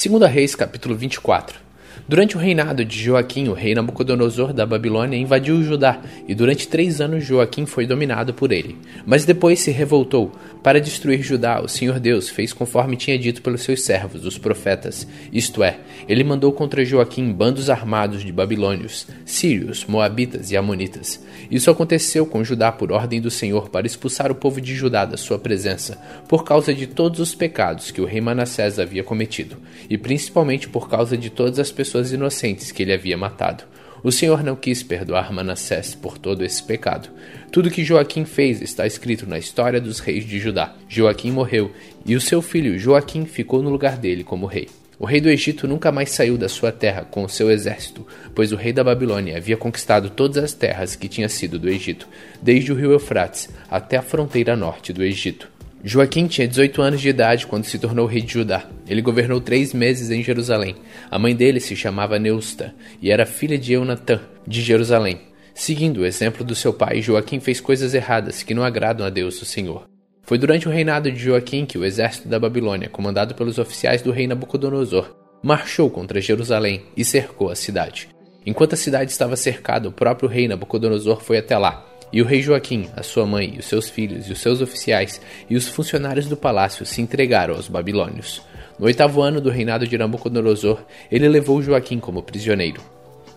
Segunda Reis, capítulo 24. Durante o reinado de Joaquim, o rei Nabucodonosor da Babilônia invadiu Judá, e durante três anos Joaquim foi dominado por ele. Mas depois se revoltou. Para destruir Judá, o Senhor Deus fez conforme tinha dito pelos seus servos, os profetas. Isto é, ele mandou contra Joaquim bandos armados de babilônios, sírios, moabitas e amonitas. Isso aconteceu com Judá por ordem do Senhor para expulsar o povo de Judá da sua presença, por causa de todos os pecados que o rei Manassés havia cometido, e principalmente por causa de todas as pessoas inocentes que ele havia matado. O Senhor não quis perdoar Manassés por todo esse pecado. Tudo que Joaquim fez está escrito na história dos reis de Judá. Joaquim morreu e o seu filho Joaquim ficou no lugar dele como rei. O rei do Egito nunca mais saiu da sua terra com o seu exército, pois o rei da Babilônia havia conquistado todas as terras que tinha sido do Egito, desde o rio Eufrates até a fronteira norte do Egito. Joaquim tinha 18 anos de idade quando se tornou rei de Judá. Ele governou três meses em Jerusalém. A mãe dele se chamava Neusta e era filha de Eunatã, de Jerusalém. Seguindo o exemplo do seu pai, Joaquim fez coisas erradas que não agradam a Deus, o Senhor. Foi durante o reinado de Joaquim que o exército da Babilônia, comandado pelos oficiais do rei Nabucodonosor, marchou contra Jerusalém e cercou a cidade. Enquanto a cidade estava cercada, o próprio rei Nabucodonosor foi até lá e o rei Joaquim, a sua mãe, os seus filhos e os seus oficiais e os funcionários do palácio se entregaram aos babilônios. No oitavo ano do reinado de Nabucodonosor, ele levou Joaquim como prisioneiro.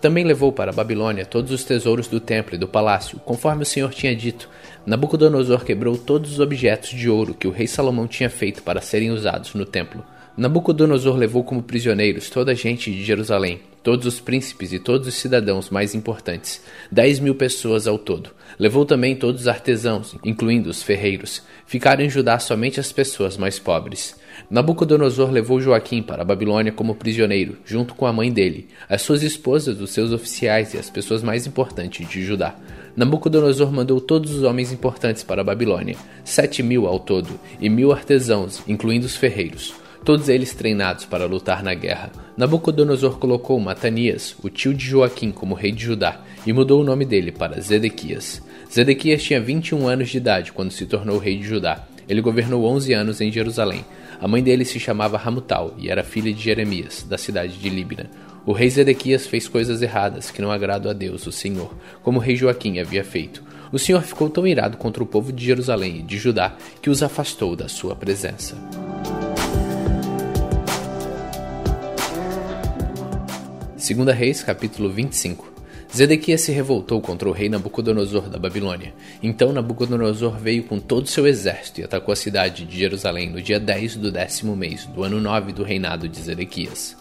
Também levou para a Babilônia todos os tesouros do templo e do palácio, conforme o Senhor tinha dito. Nabucodonosor quebrou todos os objetos de ouro que o rei Salomão tinha feito para serem usados no templo. Nabucodonosor levou como prisioneiros toda a gente de Jerusalém, todos os príncipes e todos os cidadãos mais importantes, dez mil pessoas ao todo. Levou também todos os artesãos, incluindo os ferreiros. Ficaram em Judá somente as pessoas mais pobres. Nabucodonosor levou Joaquim para a Babilônia como prisioneiro, junto com a mãe dele, as suas esposas, os seus oficiais e as pessoas mais importantes de Judá. Nabucodonosor mandou todos os homens importantes para a Babilônia, sete mil ao todo, e mil artesãos, incluindo os ferreiros todos eles treinados para lutar na guerra. Nabucodonosor colocou Matanias, o tio de Joaquim, como rei de Judá e mudou o nome dele para Zedequias. Zedequias tinha 21 anos de idade quando se tornou rei de Judá. Ele governou 11 anos em Jerusalém. A mãe dele se chamava Ramutal e era filha de Jeremias, da cidade de Líbina. O rei Zedequias fez coisas erradas que não agradam a Deus, o Senhor, como o rei Joaquim havia feito. O Senhor ficou tão irado contra o povo de Jerusalém e de Judá que os afastou da sua presença. Segunda Reis, capítulo 25. Zedequias se revoltou contra o rei Nabucodonosor da Babilônia. Então Nabucodonosor veio com todo o seu exército e atacou a cidade de Jerusalém no dia 10 do décimo mês do ano 9 do reinado de Zedequias.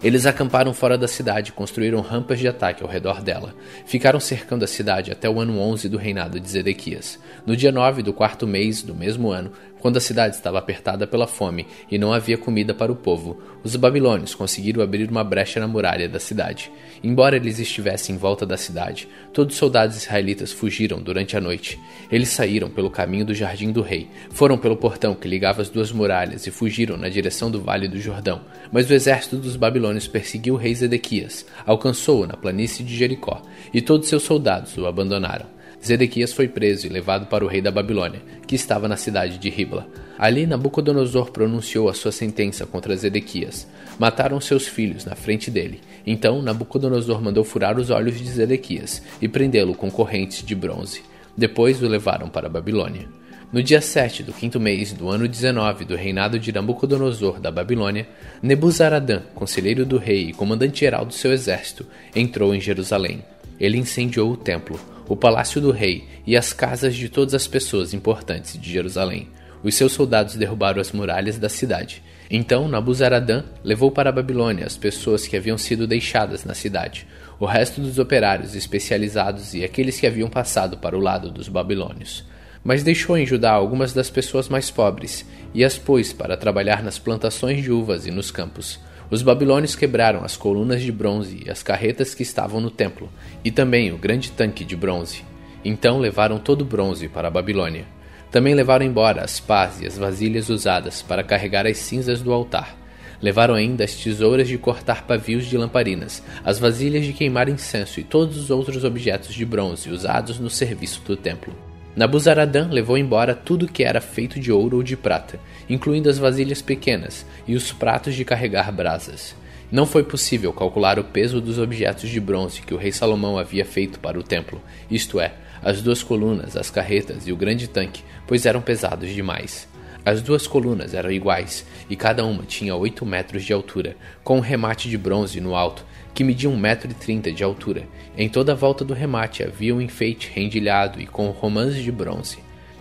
Eles acamparam fora da cidade e construíram rampas de ataque ao redor dela. Ficaram cercando a cidade até o ano 11 do reinado de Zedequias. No dia 9 do quarto mês do mesmo ano, quando a cidade estava apertada pela fome e não havia comida para o povo, os babilônios conseguiram abrir uma brecha na muralha da cidade. Embora eles estivessem em volta da cidade, todos os soldados israelitas fugiram durante a noite. Eles saíram pelo caminho do jardim do rei, foram pelo portão que ligava as duas muralhas e fugiram na direção do vale do Jordão. Mas o exército dos babilônios perseguiu o rei Zedequias, alcançou-o na planície de Jericó, e todos seus soldados o abandonaram. Zedequias foi preso e levado para o rei da Babilônia, que estava na cidade de Ribla. Ali Nabucodonosor pronunciou a sua sentença contra Zedequias. Mataram seus filhos na frente dele. Então Nabucodonosor mandou furar os olhos de Zedequias e prendê-lo com correntes de bronze. Depois o levaram para a Babilônia. No dia 7 do quinto mês do ano 19 do reinado de Nabucodonosor da Babilônia, Nebuzaradã, conselheiro do rei e comandante-geral do seu exército, entrou em Jerusalém. Ele incendiou o templo, o palácio do rei e as casas de todas as pessoas importantes de Jerusalém. Os seus soldados derrubaram as muralhas da cidade. Então Nabuzaradã levou para a Babilônia as pessoas que haviam sido deixadas na cidade, o resto dos operários especializados e aqueles que haviam passado para o lado dos babilônios. Mas deixou em Judá algumas das pessoas mais pobres e as pôs para trabalhar nas plantações de uvas e nos campos. Os babilônios quebraram as colunas de bronze e as carretas que estavam no templo, e também o grande tanque de bronze. Então levaram todo o bronze para a Babilônia. Também levaram embora as pás e as vasilhas usadas para carregar as cinzas do altar. Levaram ainda as tesouras de cortar pavios de lamparinas, as vasilhas de queimar incenso e todos os outros objetos de bronze usados no serviço do templo. Nabuzaradã levou embora tudo que era feito de ouro ou de prata, incluindo as vasilhas pequenas e os pratos de carregar brasas. Não foi possível calcular o peso dos objetos de bronze que o rei Salomão havia feito para o templo, isto é, as duas colunas, as carretas e o grande tanque, pois eram pesados demais. As duas colunas eram iguais e cada uma tinha 8 metros de altura, com um remate de bronze no alto, que media 1,30m de altura. Em toda a volta do remate havia um enfeite rendilhado e com romãs de bronze.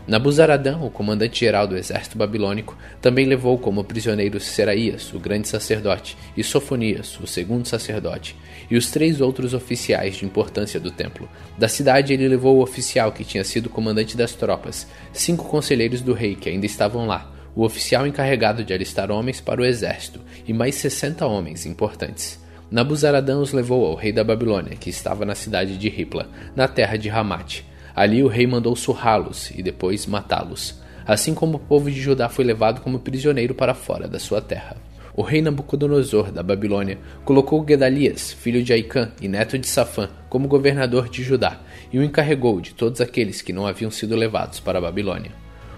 Nabuzaradã, o comandante-geral do exército babilônico, também levou como prisioneiros Seraías, o grande sacerdote, e Sofonias, o segundo sacerdote, e os três outros oficiais de importância do templo. Da cidade ele levou o oficial que tinha sido comandante das tropas, cinco conselheiros do rei que ainda estavam lá, o oficial encarregado de alistar homens para o exército e mais sessenta homens importantes. Nabuzaradã os levou ao rei da Babilônia, que estava na cidade de Ripla, na terra de Ramate. Ali o rei mandou surrá-los e depois matá-los, assim como o povo de Judá foi levado como prisioneiro para fora da sua terra. O rei Nabucodonosor da Babilônia colocou Gedalias, filho de Aicã e neto de Safã, como governador de Judá e o encarregou de todos aqueles que não haviam sido levados para a Babilônia.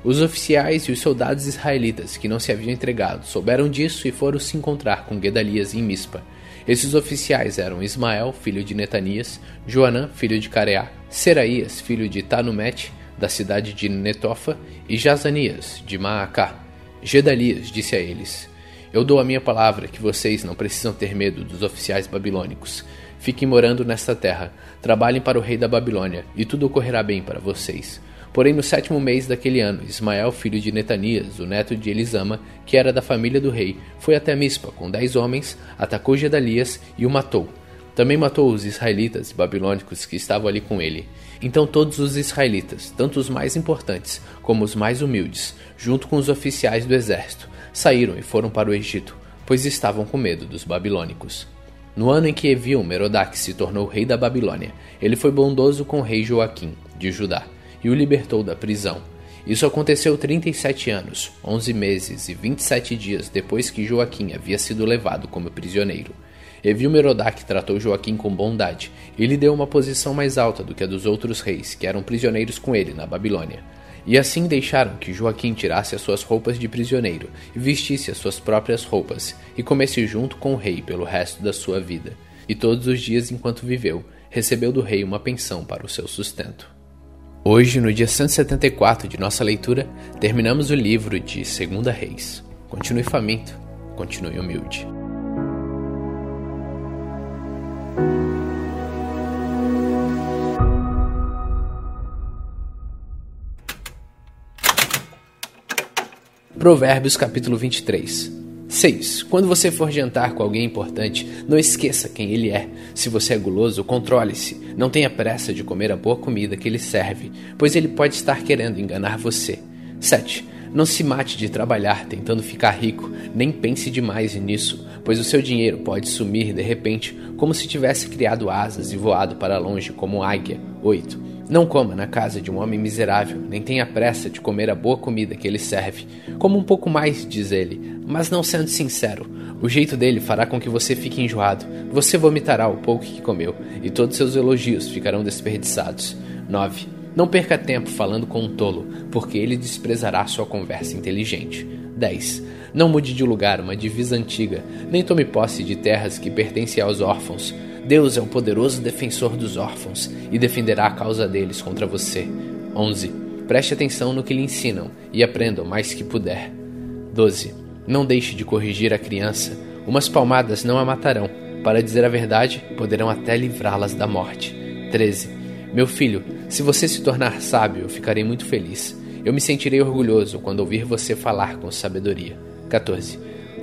Os oficiais e os soldados israelitas que não se haviam entregado souberam disso e foram se encontrar com Gedalias em Mispa. Esses oficiais eram Ismael, filho de Netanias, Joanã, filho de Careá, Seraías, filho de Tanumete, da cidade de Netofa, e Jazanias, de Maacá. Gedalias disse a eles: Eu dou a minha palavra que vocês não precisam ter medo dos oficiais babilônicos. Fiquem morando nesta terra, trabalhem para o rei da Babilônia, e tudo ocorrerá bem para vocês. Porém, no sétimo mês daquele ano, Ismael, filho de Netanias, o neto de Elisama, que era da família do rei, foi até Mispa com dez homens, atacou Gedalias e o matou. Também matou os israelitas babilônicos que estavam ali com ele. Então todos os israelitas, tanto os mais importantes como os mais humildes, junto com os oficiais do exército, saíram e foram para o Egito, pois estavam com medo dos babilônicos. No ano em que Evil Merodach se tornou rei da Babilônia, ele foi bondoso com o rei Joaquim, de Judá, e o libertou da prisão. Isso aconteceu 37 anos, 11 meses e 27 dias depois que Joaquim havia sido levado como prisioneiro. Evil Merodach tratou Joaquim com bondade e lhe deu uma posição mais alta do que a dos outros reis, que eram prisioneiros com ele na Babilônia. E assim deixaram que Joaquim tirasse as suas roupas de prisioneiro e vestisse as suas próprias roupas, e comesse junto com o rei pelo resto da sua vida. E todos os dias enquanto viveu, recebeu do rei uma pensão para o seu sustento. Hoje, no dia 174 de nossa leitura, terminamos o livro de Segunda Reis. Continue faminto, continue humilde. Provérbios capítulo 23 6. Quando você for jantar com alguém importante, não esqueça quem ele é. Se você é guloso, controle-se. Não tenha pressa de comer a boa comida que ele serve, pois ele pode estar querendo enganar você. 7. Não se mate de trabalhar tentando ficar rico, nem pense demais nisso, pois o seu dinheiro pode sumir de repente, como se tivesse criado asas e voado para longe como águia. 8. Não coma na casa de um homem miserável, nem tenha pressa de comer a boa comida que ele serve. Coma um pouco mais, diz ele, mas não sendo sincero. O jeito dele fará com que você fique enjoado. Você vomitará o pouco que comeu, e todos seus elogios ficarão desperdiçados. 9. Não perca tempo falando com um tolo, porque ele desprezará sua conversa inteligente. 10. Não mude de lugar uma divisa antiga, nem tome posse de terras que pertencem aos órfãos Deus é o poderoso defensor dos órfãos e defenderá a causa deles contra você. 11. Preste atenção no que lhe ensinam e aprenda o mais que puder. 12. Não deixe de corrigir a criança. Umas palmadas não a matarão. Para dizer a verdade, poderão até livrá-las da morte. 13. Meu filho, se você se tornar sábio, eu ficarei muito feliz. Eu me sentirei orgulhoso quando ouvir você falar com sabedoria. 14.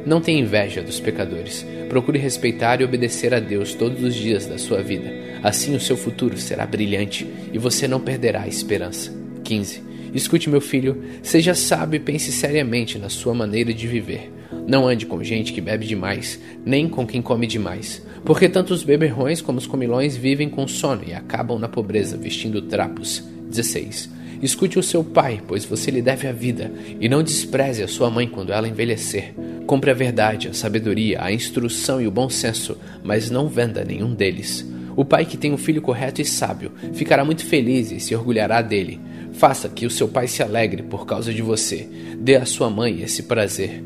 Não tenha inveja dos pecadores. Procure respeitar e obedecer a Deus todos os dias da sua vida. Assim o seu futuro será brilhante e você não perderá a esperança. 15. Escute, meu filho, seja sábio e pense seriamente na sua maneira de viver. Não ande com gente que bebe demais, nem com quem come demais, porque tanto os beberrões como os comilões vivem com sono e acabam na pobreza vestindo trapos. 16. Escute o seu pai, pois você lhe deve a vida, e não despreze a sua mãe quando ela envelhecer. Compre a verdade, a sabedoria, a instrução e o bom senso, mas não venda nenhum deles. O pai que tem um filho correto e sábio ficará muito feliz e se orgulhará dele. Faça que o seu pai se alegre por causa de você. Dê à sua mãe esse prazer.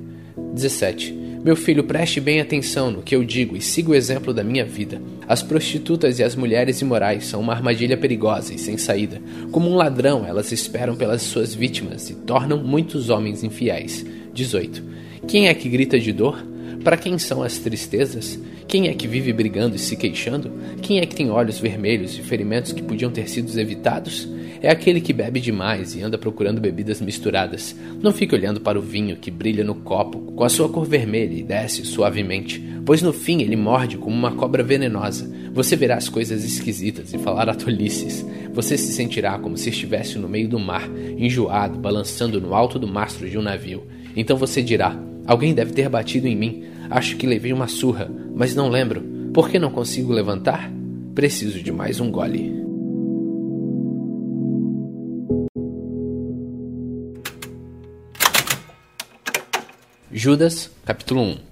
17. Meu filho, preste bem atenção no que eu digo e siga o exemplo da minha vida. As prostitutas e as mulheres imorais são uma armadilha perigosa e sem saída. Como um ladrão, elas esperam pelas suas vítimas e tornam muitos homens infiéis. 18. Quem é que grita de dor? Para quem são as tristezas? Quem é que vive brigando e se queixando? Quem é que tem olhos vermelhos e ferimentos que podiam ter sido evitados? É aquele que bebe demais e anda procurando bebidas misturadas. Não fique olhando para o vinho que brilha no copo com a sua cor vermelha e desce suavemente, pois no fim ele morde como uma cobra venenosa. Você verá as coisas esquisitas e falará tolices. Você se sentirá como se estivesse no meio do mar, enjoado, balançando no alto do mastro de um navio. Então você dirá: Alguém deve ter batido em mim. Acho que levei uma surra, mas não lembro. Por que não consigo levantar? Preciso de mais um gole. Judas, capítulo 1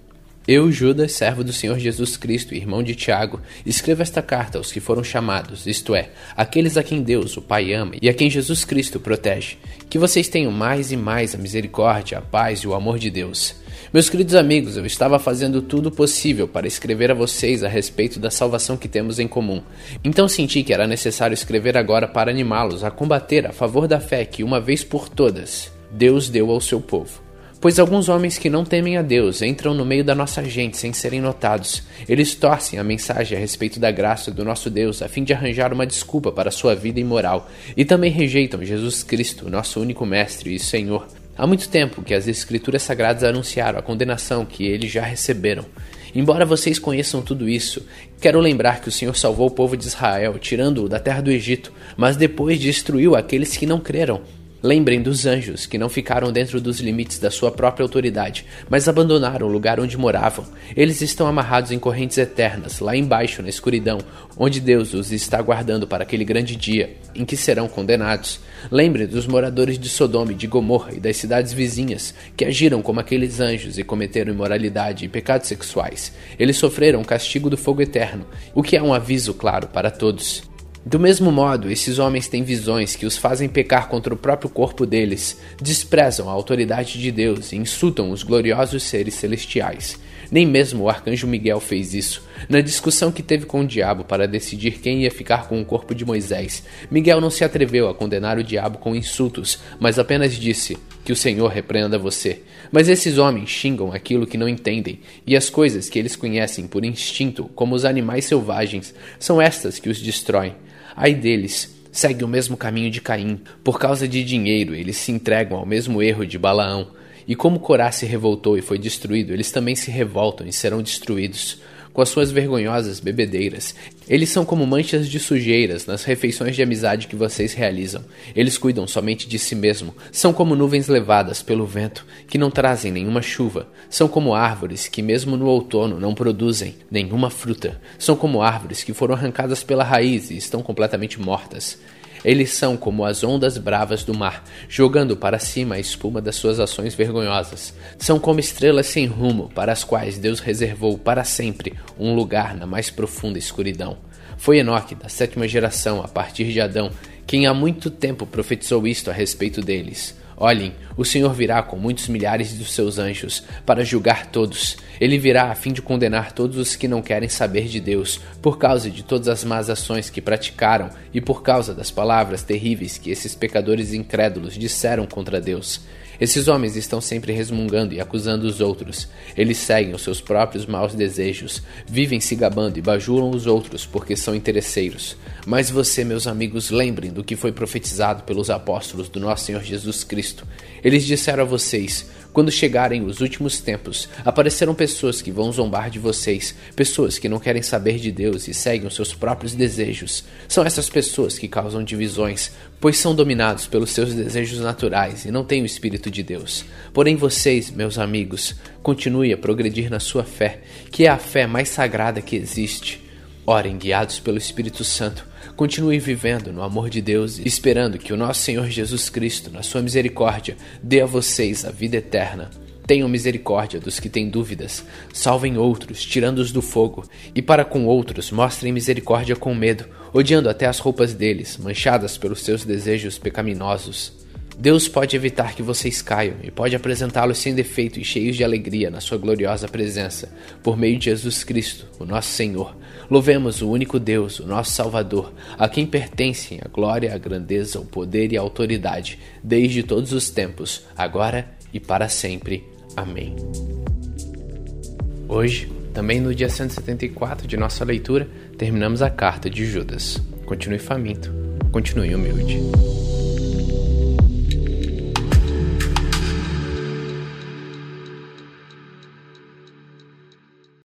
Eu, Judas, servo do Senhor Jesus Cristo, irmão de Tiago, escrevo esta carta aos que foram chamados, isto é, aqueles a quem Deus, o Pai, ama e a quem Jesus Cristo protege. Que vocês tenham mais e mais a misericórdia, a paz e o amor de Deus. Meus queridos amigos, eu estava fazendo tudo possível para escrever a vocês a respeito da salvação que temos em comum. Então senti que era necessário escrever agora para animá-los a combater a favor da fé que, uma vez por todas, Deus deu ao seu povo. Pois alguns homens que não temem a Deus entram no meio da nossa gente sem serem notados. Eles torcem a mensagem a respeito da graça do nosso Deus a fim de arranjar uma desculpa para sua vida imoral e também rejeitam Jesus Cristo, nosso único Mestre e Senhor. Há muito tempo que as Escrituras Sagradas anunciaram a condenação que eles já receberam. Embora vocês conheçam tudo isso, quero lembrar que o Senhor salvou o povo de Israel, tirando-o da terra do Egito, mas depois destruiu aqueles que não creram. Lembrem dos anjos que não ficaram dentro dos limites da sua própria autoridade, mas abandonaram o lugar onde moravam. Eles estão amarrados em correntes eternas, lá embaixo na escuridão, onde Deus os está guardando para aquele grande dia em que serão condenados. Lembrem dos moradores de Sodoma e de Gomorra e das cidades vizinhas, que agiram como aqueles anjos e cometeram imoralidade e pecados sexuais. Eles sofreram o castigo do fogo eterno, o que é um aviso claro para todos. Do mesmo modo, esses homens têm visões que os fazem pecar contra o próprio corpo deles, desprezam a autoridade de Deus e insultam os gloriosos seres celestiais. Nem mesmo o arcanjo Miguel fez isso. Na discussão que teve com o diabo para decidir quem ia ficar com o corpo de Moisés, Miguel não se atreveu a condenar o diabo com insultos, mas apenas disse: Que o Senhor repreenda você. Mas esses homens xingam aquilo que não entendem, e as coisas que eles conhecem por instinto, como os animais selvagens, são estas que os destroem. Ai deles, segue o mesmo caminho de Caim. Por causa de dinheiro, eles se entregam ao mesmo erro de Balaão. E como Corá se revoltou e foi destruído, eles também se revoltam e serão destruídos com as suas vergonhosas bebedeiras. Eles são como manchas de sujeiras nas refeições de amizade que vocês realizam. Eles cuidam somente de si mesmo. São como nuvens levadas pelo vento, que não trazem nenhuma chuva. São como árvores que, mesmo no outono, não produzem nenhuma fruta. São como árvores que foram arrancadas pela raiz e estão completamente mortas. Eles são como as ondas bravas do mar, jogando para cima a espuma das suas ações vergonhosas. São como estrelas sem rumo, para as quais Deus reservou para sempre um lugar na mais profunda escuridão. Foi Enoque, da sétima geração, a partir de Adão, quem há muito tempo profetizou isto a respeito deles. Olhem, o Senhor virá com muitos milhares dos seus anjos para julgar todos. Ele virá a fim de condenar todos os que não querem saber de Deus, por causa de todas as más ações que praticaram e por causa das palavras terríveis que esses pecadores incrédulos disseram contra Deus. Esses homens estão sempre resmungando e acusando os outros. Eles seguem os seus próprios maus desejos, vivem se gabando e bajulam os outros porque são interesseiros. Mas você, meus amigos, lembrem do que foi profetizado pelos apóstolos do nosso Senhor Jesus Cristo. Eles disseram a vocês: quando chegarem os últimos tempos, aparecerão pessoas que vão zombar de vocês, pessoas que não querem saber de Deus e seguem os seus próprios desejos. São essas pessoas que causam divisões, pois são dominados pelos seus desejos naturais e não têm o Espírito de Deus. Porém, vocês, meus amigos, continue a progredir na sua fé, que é a fé mais sagrada que existe. Orem guiados pelo Espírito Santo Continue vivendo no amor de Deus, esperando que o nosso Senhor Jesus Cristo, na sua misericórdia, dê a vocês a vida eterna. Tenham misericórdia dos que têm dúvidas, salvem outros, tirando-os do fogo, e para com outros mostrem misericórdia com medo, odiando até as roupas deles, manchadas pelos seus desejos pecaminosos. Deus pode evitar que vocês caiam e pode apresentá-los sem defeito e cheios de alegria na sua gloriosa presença, por meio de Jesus Cristo, o nosso Senhor. Louvemos o único Deus, o nosso Salvador, a quem pertencem a glória, a grandeza, o poder e a autoridade, desde todos os tempos, agora e para sempre. Amém. Hoje, também no dia 174 de nossa leitura, terminamos a carta de Judas. Continue faminto, continue humilde.